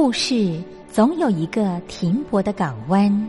故事总有一个停泊的港湾。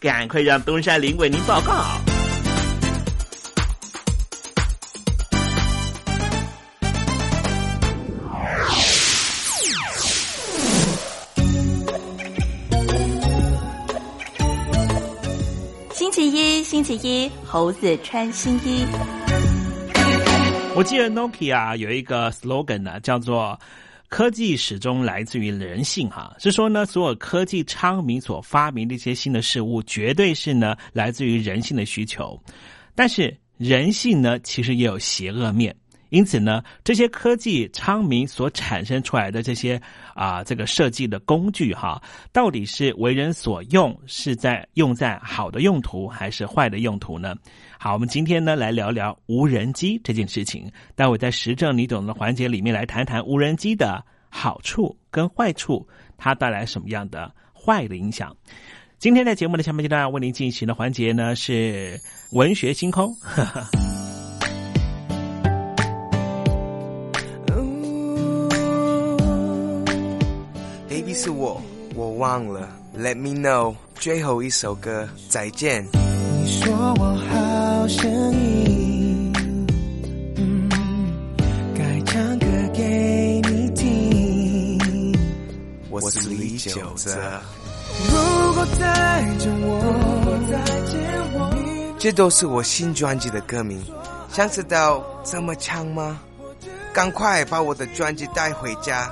赶快让东山林为您报告。星期一，星期一，猴子穿新衣。我记得 Nokia 有一个 slogan 呢，叫做“科技始终来自于人性”哈，是说呢，所有科技昌明所发明的一些新的事物，绝对是呢来自于人性的需求。但是人性呢，其实也有邪恶面。因此呢，这些科技昌明所产生出来的这些啊，这个设计的工具哈，到底是为人所用，是在用在好的用途还是坏的用途呢？好，我们今天呢来聊聊无人机这件事情。待会在实证你懂的环节里面来谈谈无人机的好处跟坏处，它带来什么样的坏的影响？今天在节目的下半阶段为您进行的环节呢是文学星空。呵呵 Baby 是我，我忘了。Let me know，最后一首歌，再见。你说我好声音，嗯，该唱歌给你听。我是李玖哲。如果再见我，再见我，这都是我新专辑的歌名。想知道怎么唱吗？赶快把我的专辑带回家。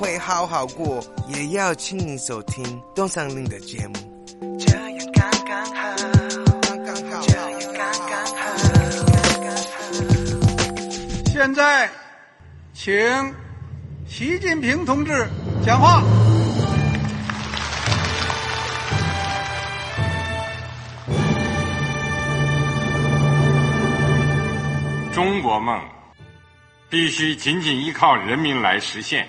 会好好过，也要请你收听东山林的节目。这样，刚刚好。现在，请习近平同志讲话。中国梦必须紧紧依靠人民来实现。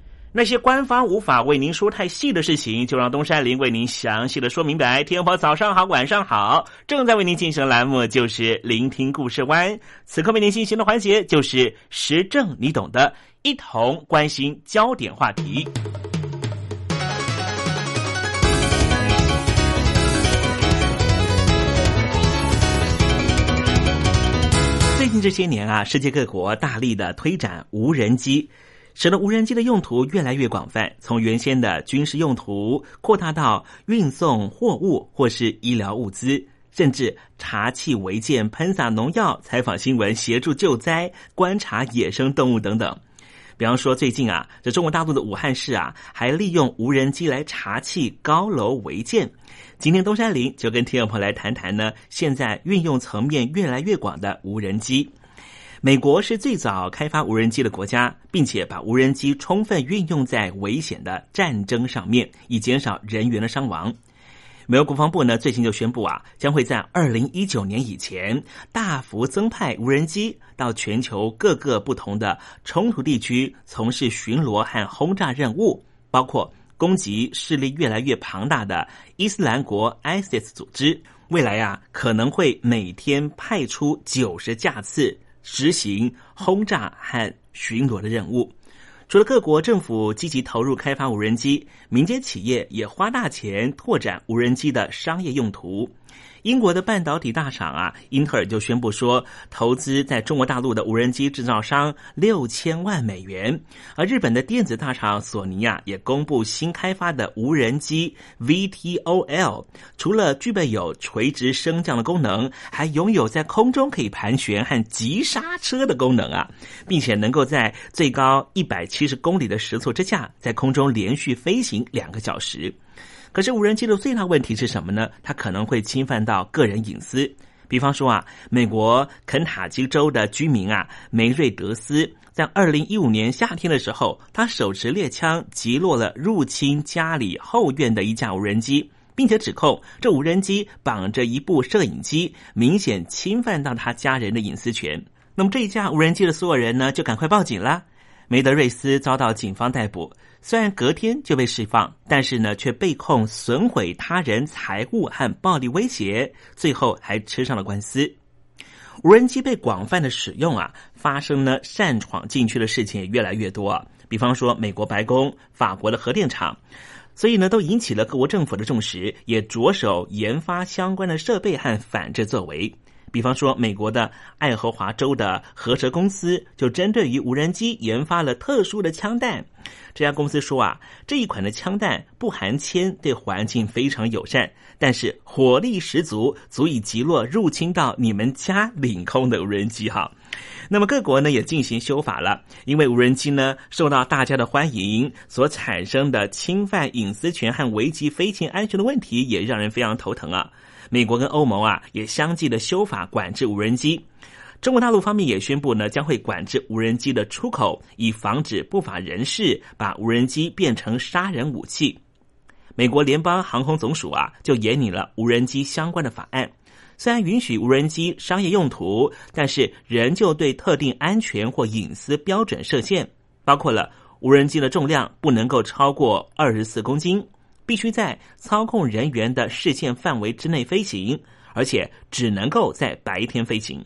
那些官方无法为您说太细的事情，就让东山林为您详细的说明白。天宝早上好，晚上好，正在为您进行的栏目就是聆听故事湾。此刻为您进行的环节就是时政，你懂的，一同关心焦点话题。最近这些年啊，世界各国大力的推展无人机。使得无人机的用途越来越广泛，从原先的军事用途扩大到运送货物或是医疗物资，甚至查气违建、喷洒农药、采访新闻、协助救灾、观察野生动物等等。比方说，最近啊，这中国大陆的武汉市啊，还利用无人机来查气高楼违建。今天东山林就跟听众朋友来谈谈呢，现在运用层面越来越广的无人机。美国是最早开发无人机的国家，并且把无人机充分运用在危险的战争上面，以减少人员的伤亡。美国国防部呢最近就宣布啊，将会在二零一九年以前大幅增派无人机到全球各个不同的冲突地区从事巡逻和轰炸任务，包括攻击势力越来越庞大的伊斯兰国 （ISIS） 组织。未来啊，可能会每天派出九十架次。执行轰炸和巡逻的任务。除了各国政府积极投入开发无人机，民间企业也花大钱拓展无人机的商业用途。英国的半导体大厂啊，英特尔就宣布说，投资在中国大陆的无人机制造商六千万美元。而日本的电子大厂索尼啊，也公布新开发的无人机 VTOL，除了具备有垂直升降的功能，还拥有在空中可以盘旋和急刹车的功能啊，并且能够在最高一百七十公里的时速之下，在空中连续飞行两个小时。可是无人机的最大问题是什么呢？它可能会侵犯到个人隐私。比方说啊，美国肯塔基州的居民啊，梅瑞德斯在二零一五年夏天的时候，他手持猎枪击落了入侵家里后院的一架无人机，并且指控这无人机绑着一部摄影机，明显侵犯到他家人的隐私权。那么这一架无人机的所有人呢，就赶快报警了。梅德瑞斯遭到警方逮捕。虽然隔天就被释放，但是呢，却被控损毁他人财物和暴力威胁，最后还吃上了官司。无人机被广泛的使用啊，发生呢擅闯禁区的事情也越来越多。比方说，美国白宫、法国的核电厂，所以呢，都引起了各国政府的重视，也着手研发相关的设备和反制作为。比方说，美国的爱荷华州的核蛇公司就针对于无人机研发了特殊的枪弹。这家公司说啊，这一款的枪弹不含铅，对环境非常友善，但是火力十足，足以击落入侵到你们家领空的无人机。哈，那么各国呢也进行修法了，因为无人机呢受到大家的欢迎，所产生的侵犯隐私权和危及飞行安全的问题，也让人非常头疼啊。美国跟欧盟啊也相继的修法管制无人机，中国大陆方面也宣布呢将会管制无人机的出口，以防止不法人士把无人机变成杀人武器。美国联邦航空总署啊就研拟了无人机相关的法案，虽然允许无人机商业用途，但是仍旧对特定安全或隐私标准设限，包括了无人机的重量不能够超过二十四公斤。必须在操控人员的视线范围之内飞行，而且只能够在白天飞行。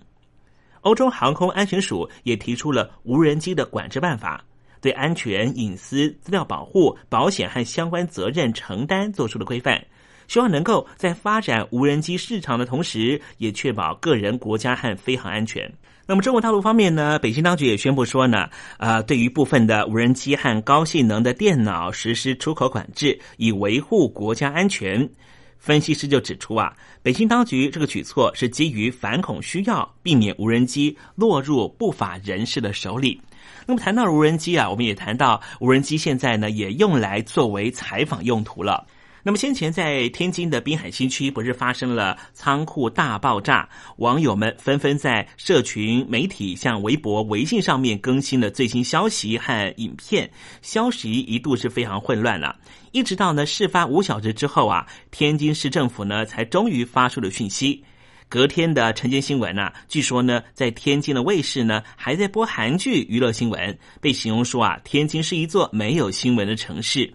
欧洲航空安全署也提出了无人机的管制办法，对安全、隐私、资料保护、保险和相关责任承担做出了规范，希望能够在发展无人机市场的同时，也确保个人、国家和飞行安全。那么中国大陆方面呢？北京当局也宣布说呢，呃，对于部分的无人机和高性能的电脑实施出口管制，以维护国家安全。分析师就指出啊，北京当局这个举措是基于反恐需要，避免无人机落入不法人士的手里。那么谈到无人机啊，我们也谈到无人机现在呢也用来作为采访用途了。那么先前在天津的滨海新区，不是发生了仓库大爆炸？网友们纷纷在社群媒体，像微博、微信上面更新了最新消息和影片，消息一度是非常混乱了。一直到呢事发五小时之后啊，天津市政府呢才终于发出了讯息。隔天的晨间新闻呢，据说呢在天津的卫视呢还在播韩剧娱乐新闻，被形容说啊，天津是一座没有新闻的城市。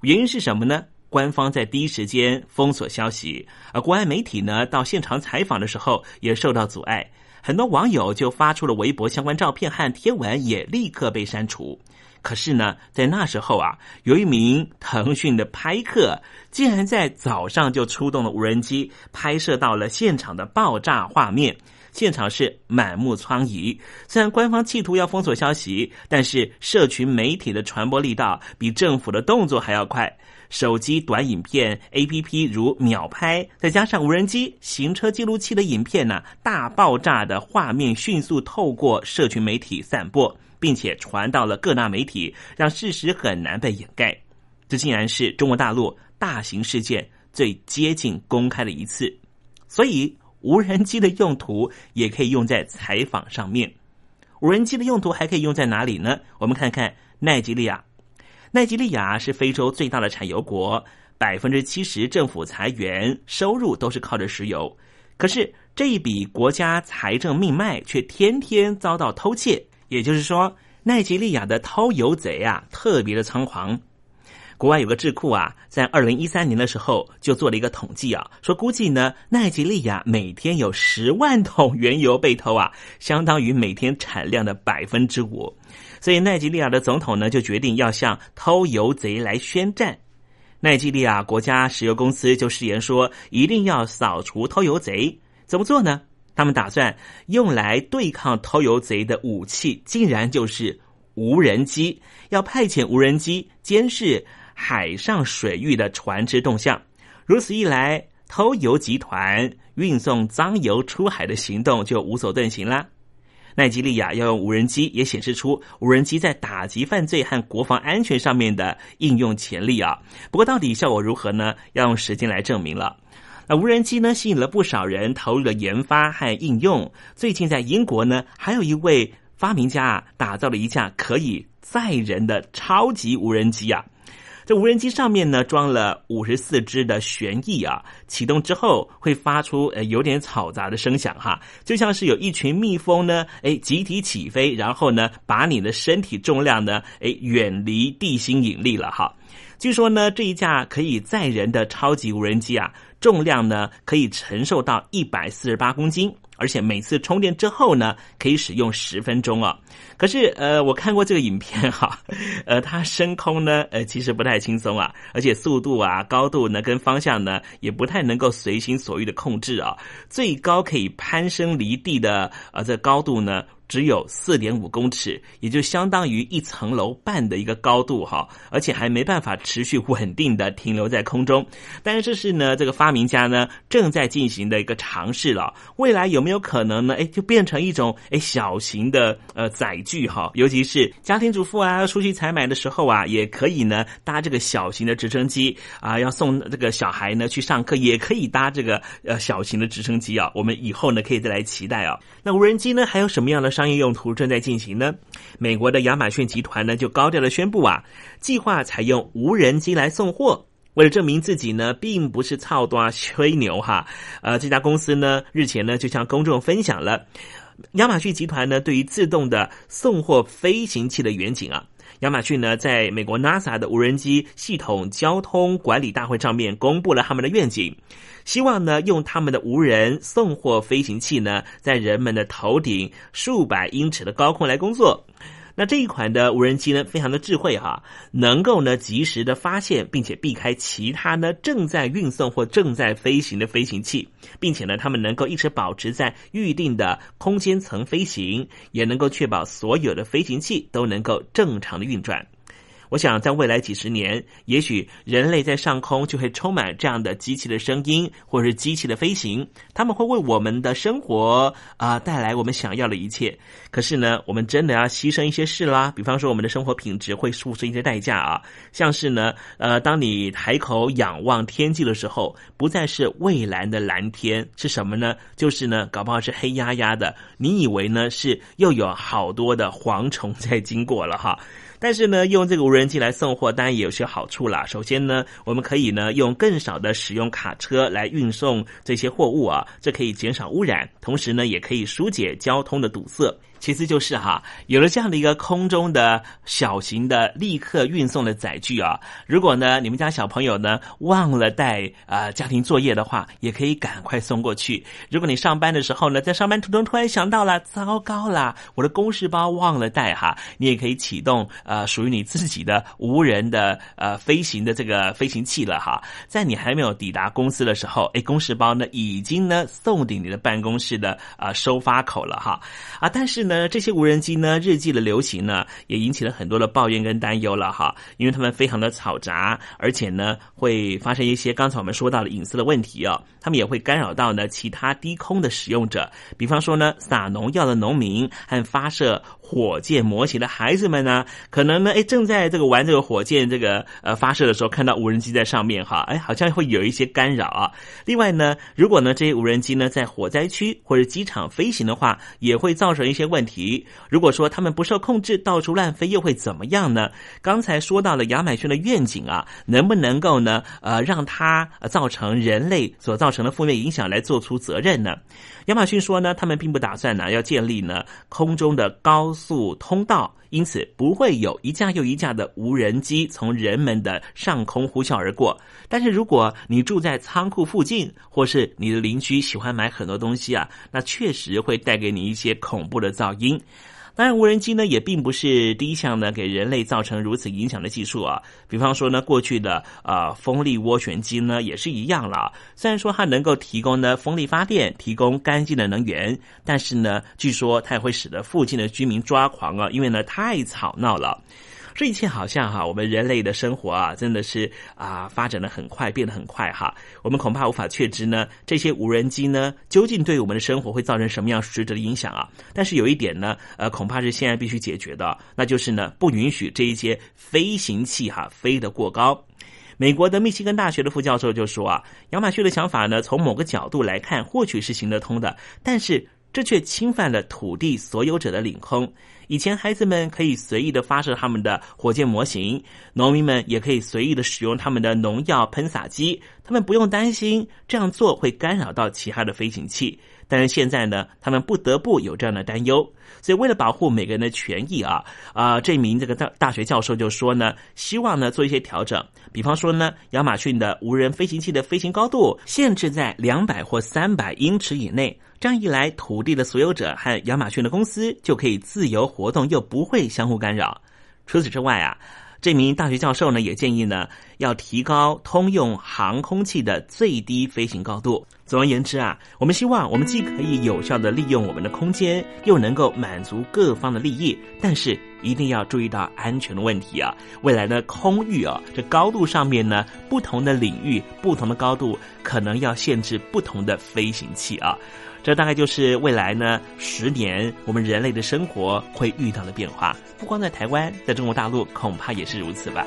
原因是什么呢？官方在第一时间封锁消息，而国外媒体呢到现场采访的时候也受到阻碍，很多网友就发出了微博相关照片和贴文，也立刻被删除。可是呢，在那时候啊，有一名腾讯的拍客竟然在早上就出动了无人机，拍摄到了现场的爆炸画面。现场是满目疮痍。虽然官方企图要封锁消息，但是社群媒体的传播力道比政府的动作还要快。手机短影片 A P P 如秒拍，再加上无人机、行车记录器的影片呢，大爆炸的画面迅速透过社群媒体散播，并且传到了各大媒体，让事实很难被掩盖。这竟然是中国大陆大型事件最接近公开的一次。所以，无人机的用途也可以用在采访上面。无人机的用途还可以用在哪里呢？我们看看奈及利亚。奈及利亚是非洲最大的产油国，百分之七十政府裁员，收入都是靠着石油。可是这一笔国家财政命脉却天天遭到偷窃，也就是说，奈及利亚的偷油贼啊，特别的猖狂。国外有个智库啊，在二零一三年的时候就做了一个统计啊，说估计呢，奈及利亚每天有十万桶原油被偷啊，相当于每天产量的百分之五。所以，奈及利亚的总统呢就决定要向偷油贼来宣战。奈及利亚国家石油公司就誓言说，一定要扫除偷油贼。怎么做呢？他们打算用来对抗偷油贼的武器，竟然就是无人机。要派遣无人机监视海上水域的船只动向。如此一来，偷油集团运送脏油出海的行动就无所遁形啦。奈及利亚要用无人机，也显示出无人机在打击犯罪和国防安全上面的应用潜力啊。不过，到底效果如何呢？要用时间来证明了。那无人机呢，吸引了不少人投入了研发和应用。最近在英国呢，还有一位发明家啊，打造了一架可以载人的超级无人机啊。这无人机上面呢装了五十四只的旋翼啊，启动之后会发出呃有点嘈杂的声响哈，就像是有一群蜜蜂呢，哎集体起飞，然后呢把你的身体重量呢，哎远离地心引力了哈。据说呢这一架可以载人的超级无人机啊，重量呢可以承受到一百四十八公斤。而且每次充电之后呢，可以使用十分钟啊。可是呃，我看过这个影片哈，呃，它升空呢，呃，其实不太轻松啊，而且速度啊、高度呢、跟方向呢，也不太能够随心所欲的控制啊。最高可以攀升离地的呃这高度呢。只有四点五公尺，也就相当于一层楼半的一个高度哈，而且还没办法持续稳定的停留在空中。但是这是呢，这个发明家呢正在进行的一个尝试了。未来有没有可能呢？哎，就变成一种哎小型的呃载具哈，尤其是家庭主妇啊出去采买的时候啊，也可以呢搭这个小型的直升机啊，要送这个小孩呢去上课，也可以搭这个呃小型的直升机啊。我们以后呢可以再来期待啊。那无人机呢还有什么样的？商业用途正在进行呢。美国的亚马逊集团呢就高调的宣布啊，计划采用无人机来送货。为了证明自己呢，并不是操多吹牛哈。呃，这家公司呢日前呢就向公众分享了亚马逊集团呢对于自动的送货飞行器的远景啊。亚马逊呢在美国 NASA 的无人机系统交通管理大会上面公布了他们的愿景。希望呢，用他们的无人送货飞行器呢，在人们的头顶数百英尺的高空来工作。那这一款的无人机呢，非常的智慧哈，能够呢及时的发现并且避开其他呢正在运送或正在飞行的飞行器，并且呢，他们能够一直保持在预定的空间层飞行，也能够确保所有的飞行器都能够正常的运转。我想，在未来几十年，也许人类在上空就会充满这样的机器的声音，或者是机器的飞行，他们会为我们的生活啊带来我们想要的一切。可是呢，我们真的要牺牲一些事啦，比方说我们的生活品质会付出一些代价啊，像是呢，呃，当你抬口仰望天际的时候，不再是蔚蓝的蓝天，是什么呢？就是呢，搞不好是黑压压的，你以为呢是又有好多的蝗虫在经过了哈。但是呢，用这个无人机来送货，当然也有些好处啦。首先呢，我们可以呢用更少的使用卡车来运送这些货物啊，这可以减少污染，同时呢也可以疏解交通的堵塞。其实就是哈，有了这样的一个空中的小型的立刻运送的载具啊，如果呢你们家小朋友呢忘了带啊家庭作业的话，也可以赶快送过去。如果你上班的时候呢，在上班途中突然想到了，糟糕啦，我的公事包忘了带哈，你也可以启动呃属于你自己的无人的呃飞行的这个飞行器了哈。在你还没有抵达公司的时候，哎，公事包呢已经呢送抵你的办公室的啊收发口了哈啊，但是。那，这些无人机呢，日记的流行呢，也引起了很多的抱怨跟担忧了哈，因为他们非常的嘈杂，而且呢，会发生一些刚才我们说到的隐私的问题哦，他们也会干扰到呢其他低空的使用者，比方说呢，撒农药的农民和发射火箭模型的孩子们呢，可能呢，哎，正在这个玩这个火箭这个呃发射的时候，看到无人机在上面哈，哎，好像会有一些干扰啊。另外呢，如果呢这些无人机呢在火灾区或者机场飞行的话，也会造成一些问。题，如果说他们不受控制到处乱飞，又会怎么样呢？刚才说到了亚马逊的愿景啊，能不能够呢？呃，让它造成人类所造成的负面影响来做出责任呢？亚马逊说呢，他们并不打算呢要建立呢空中的高速通道。因此，不会有一架又一架的无人机从人们的上空呼啸而过。但是，如果你住在仓库附近，或是你的邻居喜欢买很多东西啊，那确实会带给你一些恐怖的噪音。当然，无人机呢也并不是第一项呢给人类造成如此影响的技术啊。比方说呢，过去的啊风力涡旋机呢也是一样了。虽然说它能够提供呢风力发电，提供干净的能源，但是呢，据说它也会使得附近的居民抓狂啊，因为呢太吵闹了。这一切好像哈，我们人类的生活啊，真的是啊，发展的很快，变得很快哈。我们恐怕无法确知呢，这些无人机呢，究竟对我们的生活会造成什么样实质的影响啊？但是有一点呢，呃，恐怕是现在必须解决的，那就是呢，不允许这一些飞行器哈飞得过高。美国的密西根大学的副教授就说啊，亚马逊的想法呢，从某个角度来看，或许是行得通的，但是这却侵犯了土地所有者的领空。以前孩子们可以随意的发射他们的火箭模型，农民们也可以随意的使用他们的农药喷洒机，他们不用担心这样做会干扰到其他的飞行器。但是现在呢，他们不得不有这样的担忧。所以为了保护每个人的权益啊，啊，这名这个大大学教授就说呢，希望呢做一些调整，比方说呢，亚马逊的无人飞行器的飞行高度限制在两百或三百英尺以内。这样一来，土地的所有者和亚马逊的公司就可以自由活动，又不会相互干扰。除此之外啊，这名大学教授呢也建议呢，要提高通用航空器的最低飞行高度。总而言之啊，我们希望我们既可以有效的利用我们的空间，又能够满足各方的利益，但是一定要注意到安全的问题啊。未来的空域啊，这高度上面呢，不同的领域、不同的高度，可能要限制不同的飞行器啊。这大概就是未来呢十年我们人类的生活会遇到的变化，不光在台湾，在中国大陆恐怕也是如此吧。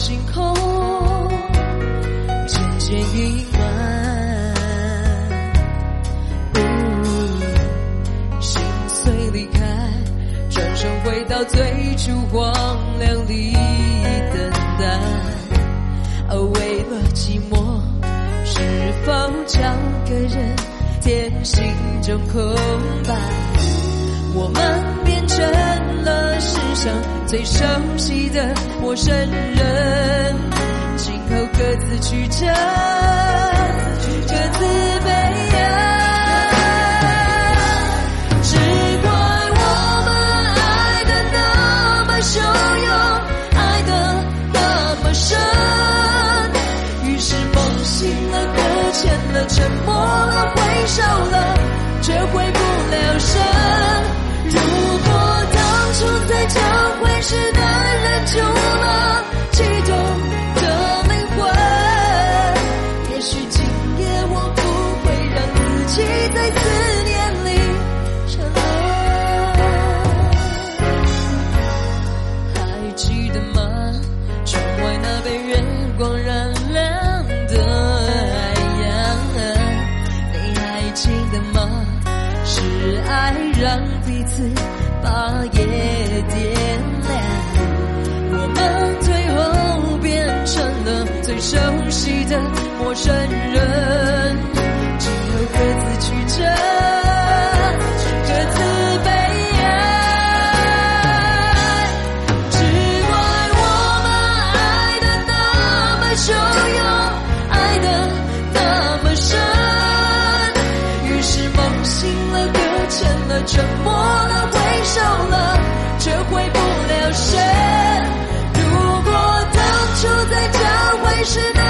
星空，渐渐阴霾。心碎离开，转身回到最初荒凉里等待。而为了寂寞，是否找个人填心中空白？我们变成了上最熟悉的陌生人，今后各自曲折，各自悲哀。只怪我们爱得那么汹涌，爱得那么深，于是梦醒了，搁浅了，沉默了，回首了，却回不了神。是男人，就拿气酒。熟悉的陌生人，是的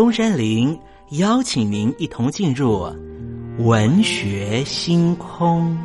东山林邀请您一同进入文学星空。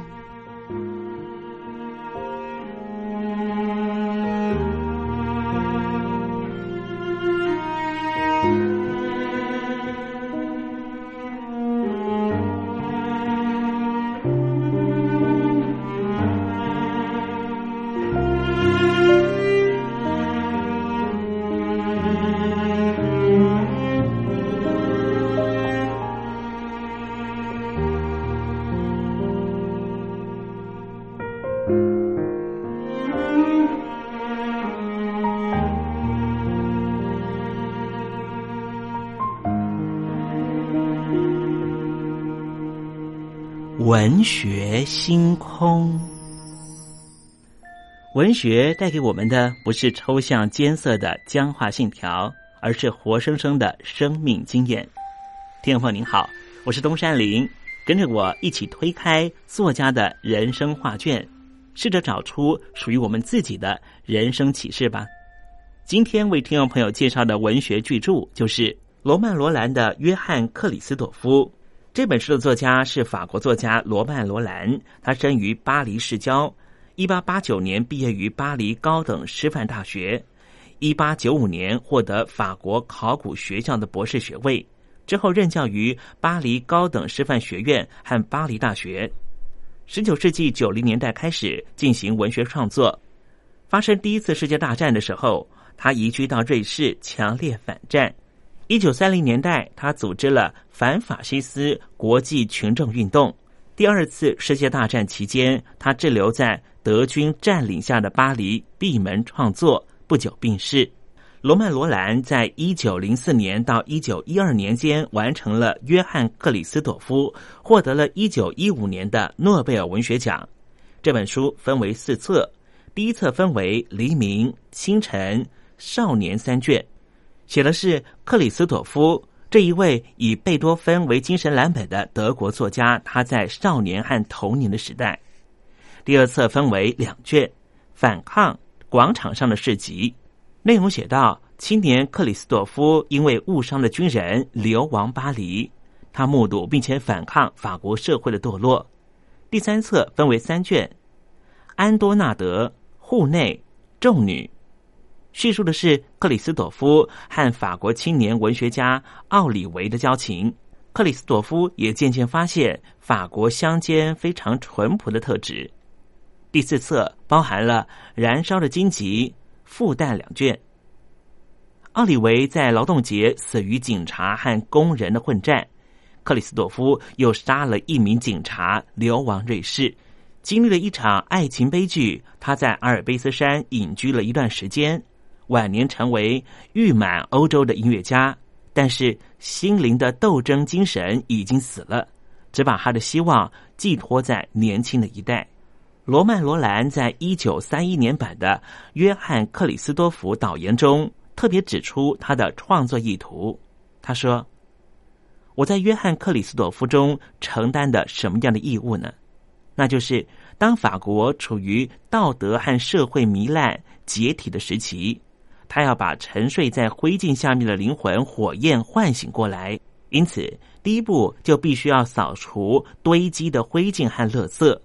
文学星空，文学带给我们的不是抽象艰涩的僵化信条，而是活生生的生命经验。听众朋友您好，我是东山林，跟着我一起推开作家的人生画卷，试着找出属于我们自己的人生启示吧。今天为听众朋友介绍的文学巨著就是罗曼·罗兰的《约翰·克里斯朵夫》。这本书的作家是法国作家罗曼·罗兰，他生于巴黎市郊，一八八九年毕业于巴黎高等师范大学，一八九五年获得法国考古学校的博士学位，之后任教于巴黎高等师范学院和巴黎大学。十九世纪九零年代开始进行文学创作。发生第一次世界大战的时候，他移居到瑞士，强烈反战。一九三零年代，他组织了反法西斯国际群众运动。第二次世界大战期间，他滞留在德军占领下的巴黎，闭门创作，不久病逝。罗曼·罗兰在一九零四年到一九一二年间完成了《约翰·克里斯朵夫》，获得了一九一五年的诺贝尔文学奖。这本书分为四册，第一册分为《黎明》《清晨》《少年》三卷，写的是克里斯朵夫这一位以贝多芬为精神蓝本的德国作家，他在少年和童年的时代。第二册分为两卷，《反抗广场上的市集》。内容写道：青年克里斯朵夫因为误伤的军人流亡巴黎，他目睹并且反抗法国社会的堕落。第三册分为三卷，《安多纳德户内众女》，叙述的是克里斯朵夫和法国青年文学家奥里维的交情。克里斯朵夫也渐渐发现法国乡间非常淳朴的特质。第四册包含了《燃烧的荆棘》。复旦两卷。奥里维在劳动节死于警察和工人的混战，克里斯朵夫又杀了一名警察，流亡瑞士，经历了一场爱情悲剧。他在阿尔卑斯山隐居了一段时间，晚年成为誉满欧洲的音乐家，但是心灵的斗争精神已经死了，只把他的希望寄托在年轻的一代。罗曼·罗兰在一九三一年版的《约翰·克里斯多夫》导言中特别指出他的创作意图。他说：“我在《约翰·克里斯多夫》中承担的什么样的义务呢？那就是当法国处于道德和社会糜烂解体的时期，他要把沉睡在灰烬下面的灵魂火焰唤醒过来。因此，第一步就必须要扫除堆积的灰烬和垃圾。”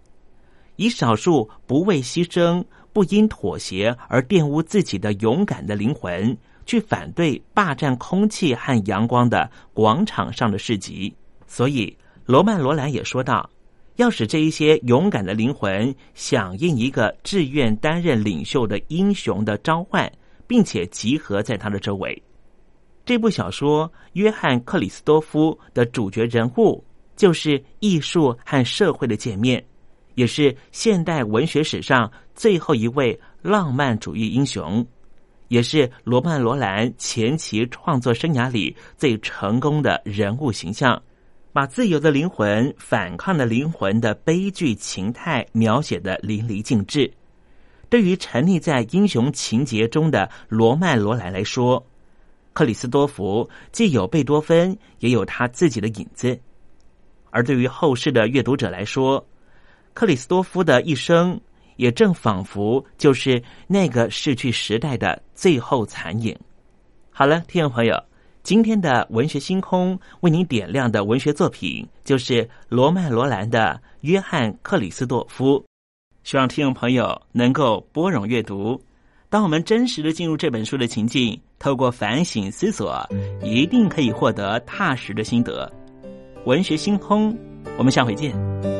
以少数不畏牺牲、不因妥协而玷污自己的勇敢的灵魂，去反对霸占空气和阳光的广场上的市集。所以，罗曼·罗兰也说道：“要使这一些勇敢的灵魂响应一个志愿担任领袖的英雄的召唤，并且集合在他的周围。”这部小说《约翰·克里斯多夫》的主角人物就是艺术和社会的界面。也是现代文学史上最后一位浪漫主义英雄，也是罗曼·罗兰前期创作生涯里最成功的人物形象，把自由的灵魂、反抗的灵魂的悲剧情态描写的淋漓尽致。对于沉溺在英雄情节中的罗曼·罗兰来说，克里斯多福既有贝多芬，也有他自己的影子；而对于后世的阅读者来说，克里斯多夫的一生，也正仿佛就是那个逝去时代的最后残影。好了，听众朋友，今天的文学星空为您点亮的文学作品，就是罗曼·罗兰的《约翰·克里斯多夫》。希望听众朋友能够拨冗阅读。当我们真实的进入这本书的情境，透过反省思索，一定可以获得踏实的心得。文学星空，我们下回见。